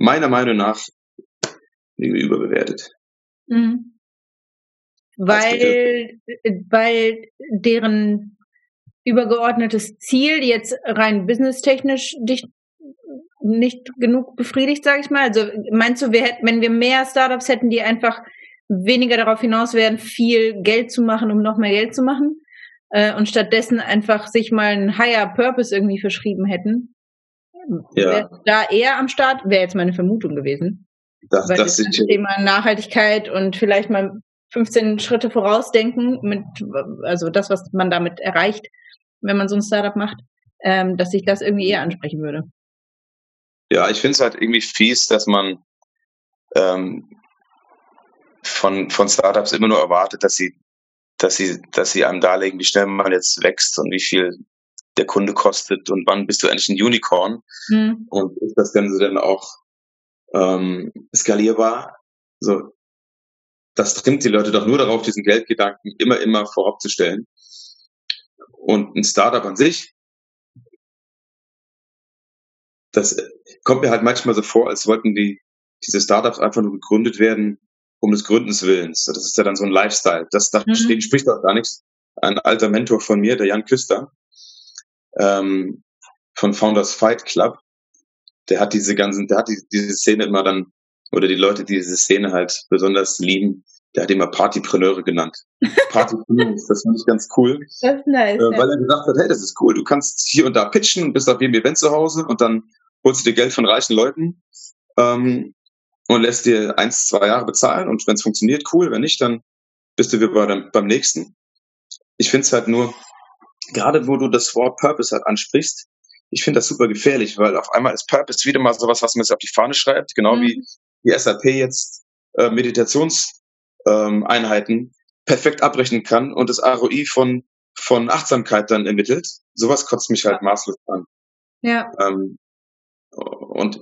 Speaker 2: meiner Meinung nach überbewertet.
Speaker 1: Mhm. Weil, weil deren übergeordnetes Ziel jetzt rein businesstechnisch dich nicht genug befriedigt, sage ich mal? Also meinst du, wir hätten, wenn wir mehr Startups hätten, die einfach weniger darauf hinaus wären, viel Geld zu machen, um noch mehr Geld zu machen, äh, und stattdessen einfach sich mal einen Higher Purpose irgendwie verschrieben hätten, ja. da eher am Start, wäre jetzt meine Vermutung gewesen. Das, Weil das, das Thema Nachhaltigkeit und vielleicht mal 15 Schritte vorausdenken mit, also das, was man damit erreicht, wenn man so ein Startup macht, ähm, dass sich das irgendwie eher ansprechen würde.
Speaker 2: Ja, ich finde es halt irgendwie fies, dass man ähm, von, von Startups immer nur erwartet, dass sie, dass sie, dass sie einem darlegen, wie schnell man jetzt wächst und wie viel der Kunde kostet und wann bist du eigentlich ein Unicorn mhm. und ist das Ganze dann auch ähm, skalierbar? So, das trimmt die Leute doch nur darauf, diesen Geldgedanken immer, immer vorab zu stellen. Und ein Startup an sich, das kommt mir halt manchmal so vor, als wollten die, diese Startups einfach nur gegründet werden, um des Gründens Willens. Das ist ja dann so ein Lifestyle. Das, das mhm. spricht auch gar nichts. Ein alter Mentor von mir, der Jan Küster, ähm, von Founders Fight Club, der hat diese ganzen, der hat die, diese Szene immer dann, oder die Leute, die diese Szene halt besonders lieben, der hat immer Partypreneure genannt. [laughs] Partypreneure, das finde ich ganz cool. Das ist nice. Äh, weil er gesagt hat, hey, das ist cool, du kannst hier und da pitchen und bist auf jedem Event zu Hause und dann holst du dir Geld von reichen Leuten ähm, und lässt dir eins, zwei Jahre bezahlen und wenn es funktioniert, cool, wenn nicht, dann bist du wieder beim, beim nächsten. Ich finde es halt nur, gerade wo du das Wort Purpose halt ansprichst, ich finde das super gefährlich, weil auf einmal ist Purpose wieder mal sowas, was man sich auf die Fahne schreibt, genau mhm. wie die SAP jetzt äh, Meditationseinheiten ähm, perfekt abrechnen kann und das ROI von, von Achtsamkeit dann ermittelt. Sowas kotzt mich halt maßlos an.
Speaker 1: Ja.
Speaker 2: Ähm, und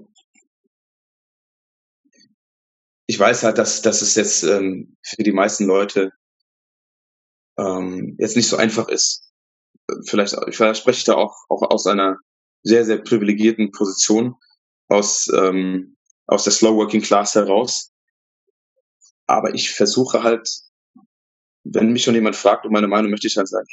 Speaker 2: ich weiß halt, dass, dass es jetzt ähm, für die meisten Leute ähm, jetzt nicht so einfach ist, vielleicht, vielleicht spreche ich da auch, auch aus einer sehr, sehr privilegierten Position, aus, ähm, aus der Slow Working Class heraus. Aber ich versuche halt, wenn mich schon jemand fragt um meine Meinung, möchte ich halt sagen,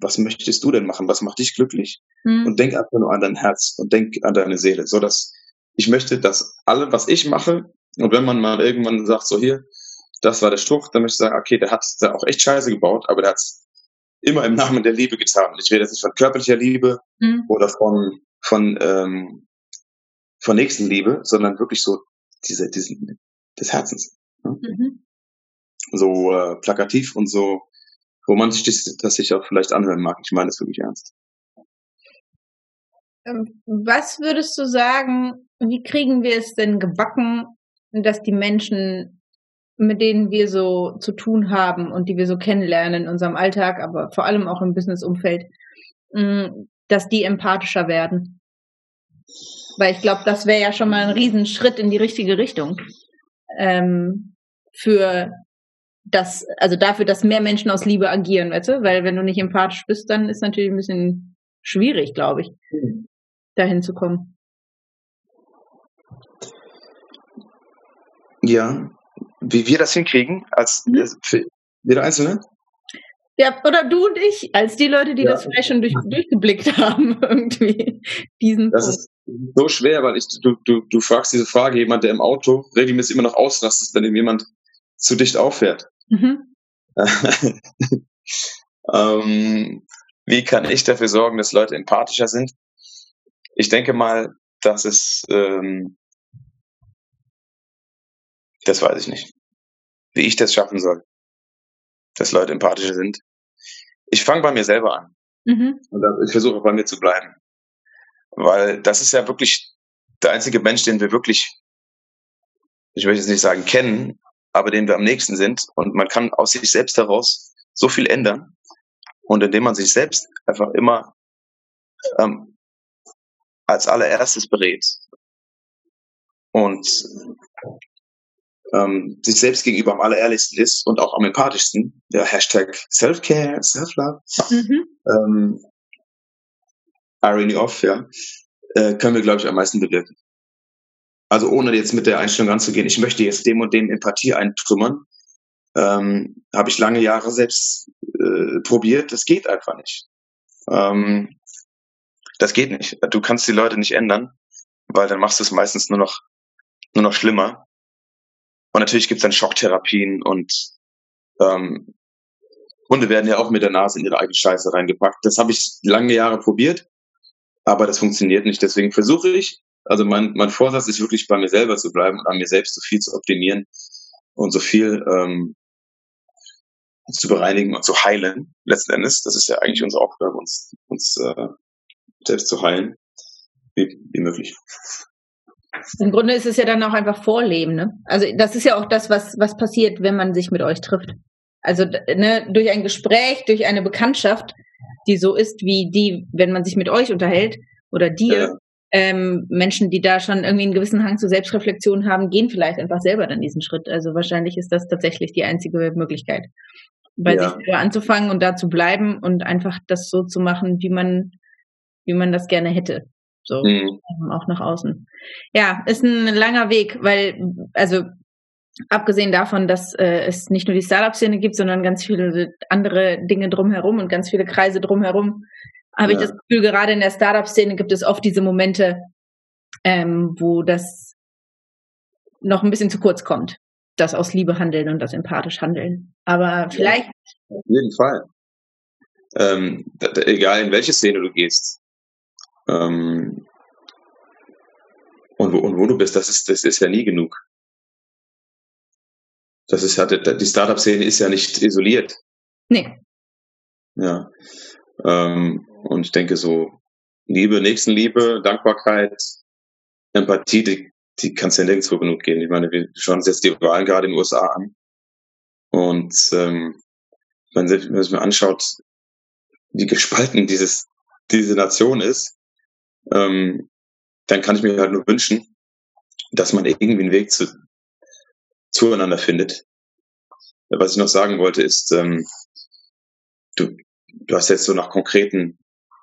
Speaker 2: was möchtest du denn machen? Was macht dich glücklich? Mhm. Und denk einfach nur an dein Herz und denk an deine Seele, so dass ich möchte, dass alle, was ich mache, und wenn man mal irgendwann sagt, so hier, das war der Struch, dann möchte ich sagen, okay, der hat da auch echt Scheiße gebaut, aber der hat's immer im Namen der Liebe getan. Ich rede jetzt nicht von körperlicher Liebe mhm. oder von, von, ähm, von Nächstenliebe, sondern wirklich so diese, diesen, des Herzens. Ne? Mhm. So äh, plakativ und so romantisch, dass ich auch vielleicht anhören mag. Ich meine das wirklich ernst.
Speaker 1: Ähm, was würdest du sagen, wie kriegen wir es denn gebacken, dass die Menschen mit denen wir so zu tun haben und die wir so kennenlernen in unserem Alltag, aber vor allem auch im Businessumfeld, mm, dass die empathischer werden. Weil ich glaube, das wäre ja schon mal ein Riesenschritt in die richtige Richtung. Ähm, für das, also dafür, dass mehr Menschen aus Liebe agieren, weißt du? Weil wenn du nicht empathisch bist, dann ist natürlich ein bisschen schwierig, glaube ich, mhm. dahin zu kommen.
Speaker 2: Ja, wie wir das hinkriegen, als mhm. für jeder Einzelne?
Speaker 1: Ja, oder du und ich, als die Leute, die ja. das vielleicht schon durch, durchgeblickt haben, [laughs] irgendwie. Diesen
Speaker 2: das Punkt. ist so schwer, weil ich, du, du, du fragst diese Frage jemand, der im Auto regelmäßig immer noch ausrastet, wenn ihm jemand zu dicht auffährt. Mhm. [laughs] ähm, wie kann ich dafür sorgen, dass Leute empathischer sind? Ich denke mal, dass es ähm, das weiß ich nicht. Wie ich das schaffen soll, dass Leute empathischer sind. Ich fange bei mir selber an. Mhm. Und ich versuche bei mir zu bleiben. Weil das ist ja wirklich der einzige Mensch, den wir wirklich, ich möchte jetzt nicht sagen kennen, aber den wir am nächsten sind. Und man kann aus sich selbst heraus so viel ändern. Und indem man sich selbst einfach immer ähm, als allererstes berät und ähm, sich selbst gegenüber am allerehrlichsten ist und auch am empathischsten, ja, Hashtag Self-Care, Self-Love, mhm. ähm, Irony off, ja, äh, können wir, glaube ich, am meisten bewirken. Also ohne jetzt mit der Einstellung ranzugehen, ich möchte jetzt dem und dem Empathie eintrümmern, ähm, habe ich lange Jahre selbst äh, probiert, das geht einfach nicht. Ähm, das geht nicht. Du kannst die Leute nicht ändern, weil dann machst du es meistens nur noch, nur noch schlimmer. Und natürlich gibt es dann Schocktherapien und ähm, Hunde werden ja auch mit der Nase in ihre eigene Scheiße reingepackt. Das habe ich lange Jahre probiert, aber das funktioniert nicht. Deswegen versuche ich, also mein, mein Vorsatz ist wirklich bei mir selber zu bleiben und an mir selbst so viel zu optimieren und so viel ähm, zu bereinigen und zu heilen, letzten Endes. Das ist ja eigentlich unsere Aufgabe, uns, uns äh, selbst zu heilen, wie, wie möglich.
Speaker 1: Im Grunde ist es ja dann auch einfach Vorleben, ne? Also das ist ja auch das, was, was passiert, wenn man sich mit euch trifft. Also ne, durch ein Gespräch, durch eine Bekanntschaft, die so ist wie die, wenn man sich mit euch unterhält oder dir, ja. Ähm, Menschen, die da schon irgendwie einen gewissen Hang zur Selbstreflexion haben, gehen vielleicht einfach selber dann diesen Schritt. Also wahrscheinlich ist das tatsächlich die einzige Möglichkeit, bei ja. sich selber anzufangen und da zu bleiben und einfach das so zu machen, wie man, wie man das gerne hätte. So, mhm. auch nach außen. Ja, ist ein langer Weg, weil, also abgesehen davon, dass äh, es nicht nur die Startup-Szene gibt, sondern ganz viele andere Dinge drumherum und ganz viele Kreise drumherum, habe ja. ich das Gefühl, gerade in der Startup-Szene gibt es oft diese Momente, ähm, wo das noch ein bisschen zu kurz kommt. Das aus Liebe handeln und das empathisch handeln. Aber vielleicht.
Speaker 2: Ja, auf jeden Fall. Ähm, egal in welche Szene du gehst. Ähm, und, wo, und wo du bist, das ist, das ist ja nie genug. Das ist ja, die Startup-Szene ist ja nicht isoliert.
Speaker 1: Nee.
Speaker 2: Ja. Ähm, und ich denke so, Liebe, Nächstenliebe, Dankbarkeit, Empathie, die, die kann es ja nirgendwo genug geben. Ich meine, wir schauen uns jetzt die Wahlen gerade in den USA an. Und ähm, wenn man sich anschaut, wie gespalten dieses, diese Nation ist, ähm, dann kann ich mir halt nur wünschen, dass man irgendwie einen Weg zu, zueinander findet. Was ich noch sagen wollte, ist, ähm, du, du hast jetzt so nach konkreten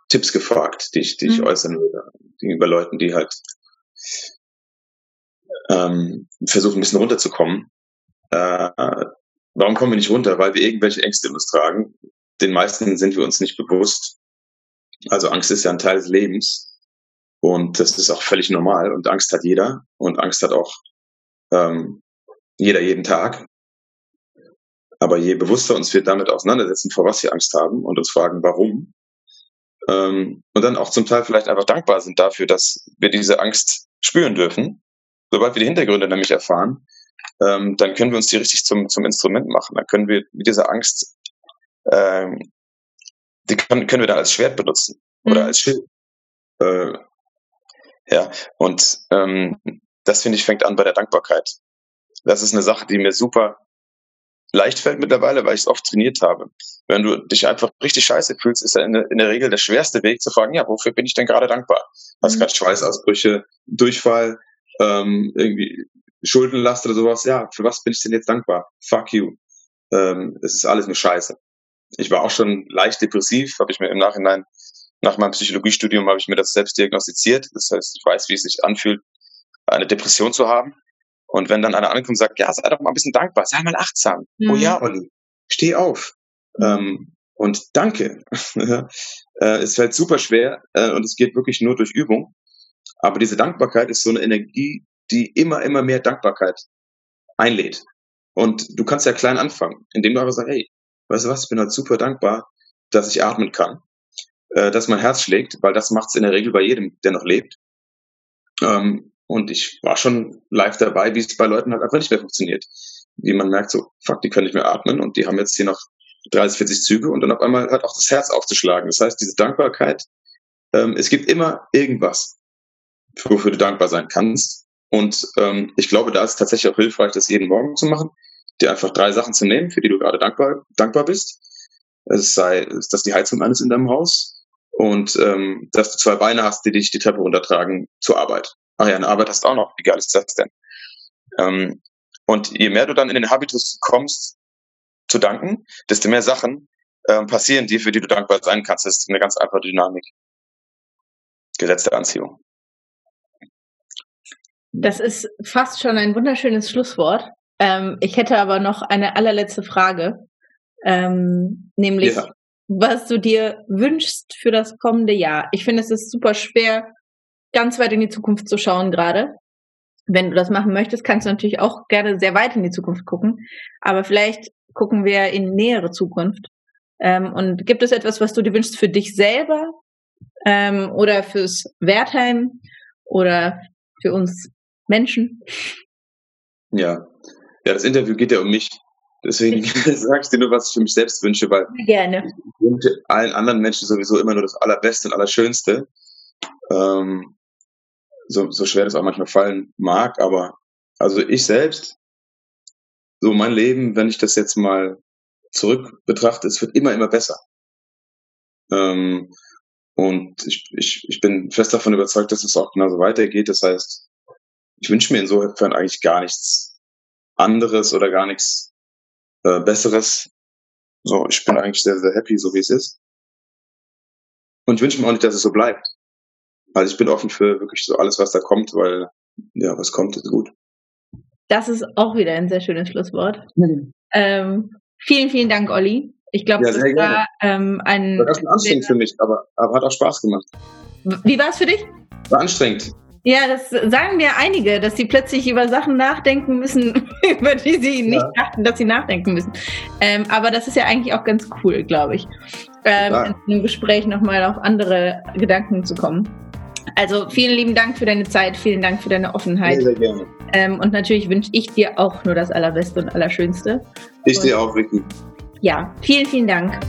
Speaker 2: Tipps gefragt, die ich, die ich mhm. äußern würde, gegenüber Leuten, die halt ähm, versuchen, ein bisschen runterzukommen. Äh, warum kommen wir nicht runter? Weil wir irgendwelche Ängste in uns tragen. Den meisten sind wir uns nicht bewusst. Also Angst ist ja ein Teil des Lebens. Und das ist auch völlig normal. Und Angst hat jeder. Und Angst hat auch ähm, jeder jeden Tag. Aber je bewusster uns wir damit auseinandersetzen, vor was wir Angst haben und uns fragen, warum, und dann auch zum Teil vielleicht einfach dankbar sind dafür, dass wir diese Angst spüren dürfen, sobald wir die Hintergründe nämlich erfahren, ähm, dann können wir uns die richtig zum, zum Instrument machen. Dann können wir mit dieser Angst, ähm, die können, können wir dann als Schwert benutzen oder mhm. als Schild. Äh, ja, und ähm, das finde ich fängt an bei der Dankbarkeit. Das ist eine Sache, die mir super leicht fällt mittlerweile, weil ich es oft trainiert habe. Wenn du dich einfach richtig scheiße fühlst, ist ja in, in der Regel der schwerste Weg zu fragen, ja, wofür bin ich denn gerade dankbar? Hast mhm. gerade Schweißausbrüche, Durchfall, ähm, irgendwie Schuldenlast oder sowas. Ja, für was bin ich denn jetzt dankbar? Fuck you. Ähm, es ist alles nur Scheiße. Ich war auch schon leicht depressiv, habe ich mir im Nachhinein nach meinem Psychologiestudium habe ich mir das selbst diagnostiziert. Das heißt, ich weiß, wie es sich anfühlt, eine Depression zu haben. Und wenn dann einer ankommt und sagt, ja, sei doch mal ein bisschen dankbar, sei mal achtsam. Oh mhm. Oh ja, Olli, steh auf. Mhm. Ähm, und danke. [laughs] äh, es fällt super schwer äh, und es geht wirklich nur durch Übung. Aber diese Dankbarkeit ist so eine Energie, die immer, immer mehr Dankbarkeit einlädt. Und du kannst ja klein anfangen, indem du einfach sagst, hey, weißt du was, ich bin halt super dankbar, dass ich atmen kann äh, dass mein Herz schlägt, weil das macht es in der Regel bei jedem, der noch lebt. Ähm, und ich war schon live dabei, wie es bei Leuten halt einfach nicht mehr funktioniert. Wie man merkt, so, fuck, die können nicht mehr atmen und die haben jetzt hier noch 30, 40 Züge und dann auf einmal halt auch das Herz aufzuschlagen. Das heißt, diese Dankbarkeit, ähm, es gibt immer irgendwas, wofür du dankbar sein kannst. Und ähm, ich glaube, da ist es tatsächlich auch hilfreich, das jeden Morgen zu machen, dir einfach drei Sachen zu nehmen, für die du gerade dankbar, dankbar bist. Es sei, dass die Heizung ist in deinem Haus, und ähm, dass du zwei Beine hast, die dich die Treppe runtertragen zur Arbeit. Ach ja, eine Arbeit hast du auch noch. Wie geil ist das denn? Ähm, und je mehr du dann in den Habitus kommst, zu danken, desto mehr Sachen ähm, passieren dir, für die du dankbar sein kannst. Das ist eine ganz einfache Dynamik. Gesetz der Anziehung.
Speaker 1: Das ist fast schon ein wunderschönes Schlusswort. Ähm, ich hätte aber noch eine allerletzte Frage, ähm, nämlich ja. was du dir wünschst für das kommende Jahr. Ich finde, es ist super schwer, ganz weit in die Zukunft zu schauen gerade. Wenn du das machen möchtest, kannst du natürlich auch gerne sehr weit in die Zukunft gucken. Aber vielleicht gucken wir in nähere Zukunft. Ähm, und gibt es etwas, was du dir wünschst für dich selber ähm, oder fürs Wertheim oder für uns Menschen?
Speaker 2: Ja. ja, das Interview geht ja um mich. Deswegen [laughs] [laughs] sage ich dir nur, was ich für mich selbst wünsche, weil
Speaker 1: Gerne.
Speaker 2: ich wünsche allen anderen Menschen sowieso immer nur das Allerbeste und Allerschönste. Ähm, so, so schwer das auch manchmal fallen mag, aber also ich selbst, so mein Leben, wenn ich das jetzt mal zurück betrachte, es wird immer, immer besser. Ähm, und ich, ich, ich bin fest davon überzeugt, dass es auch genauso weitergeht. Das heißt, ich wünsche mir insofern eigentlich gar nichts anderes oder gar nichts äh, Besseres. So, ich bin eigentlich sehr, sehr happy, so wie es ist. Und ich wünsche mir auch nicht, dass es so bleibt. Also ich bin offen für wirklich so alles, was da kommt, weil ja, was kommt, ist gut.
Speaker 1: Das ist auch wieder ein sehr schönes Schlusswort. Mhm. Ähm, vielen, vielen Dank, Olli. Ich glaube, ja, das war ähm, ein.
Speaker 2: War ganz anstrengend für mich, aber, aber hat auch Spaß gemacht.
Speaker 1: Wie war es für dich?
Speaker 2: War anstrengend.
Speaker 1: Ja, das sagen mir einige, dass sie plötzlich über Sachen nachdenken müssen, [laughs] über die sie nicht ja. dachten, dass sie nachdenken müssen. Ähm, aber das ist ja eigentlich auch ganz cool, glaube ich, ähm, in einem Gespräch nochmal auf andere Gedanken zu kommen. Also vielen lieben Dank für deine Zeit, vielen Dank für deine Offenheit.
Speaker 2: Sehr, sehr gerne.
Speaker 1: Ähm, und natürlich wünsche ich dir auch nur das Allerbeste und Allerschönste.
Speaker 2: Ich dir auch, Vicky.
Speaker 1: Ja, vielen, vielen Dank.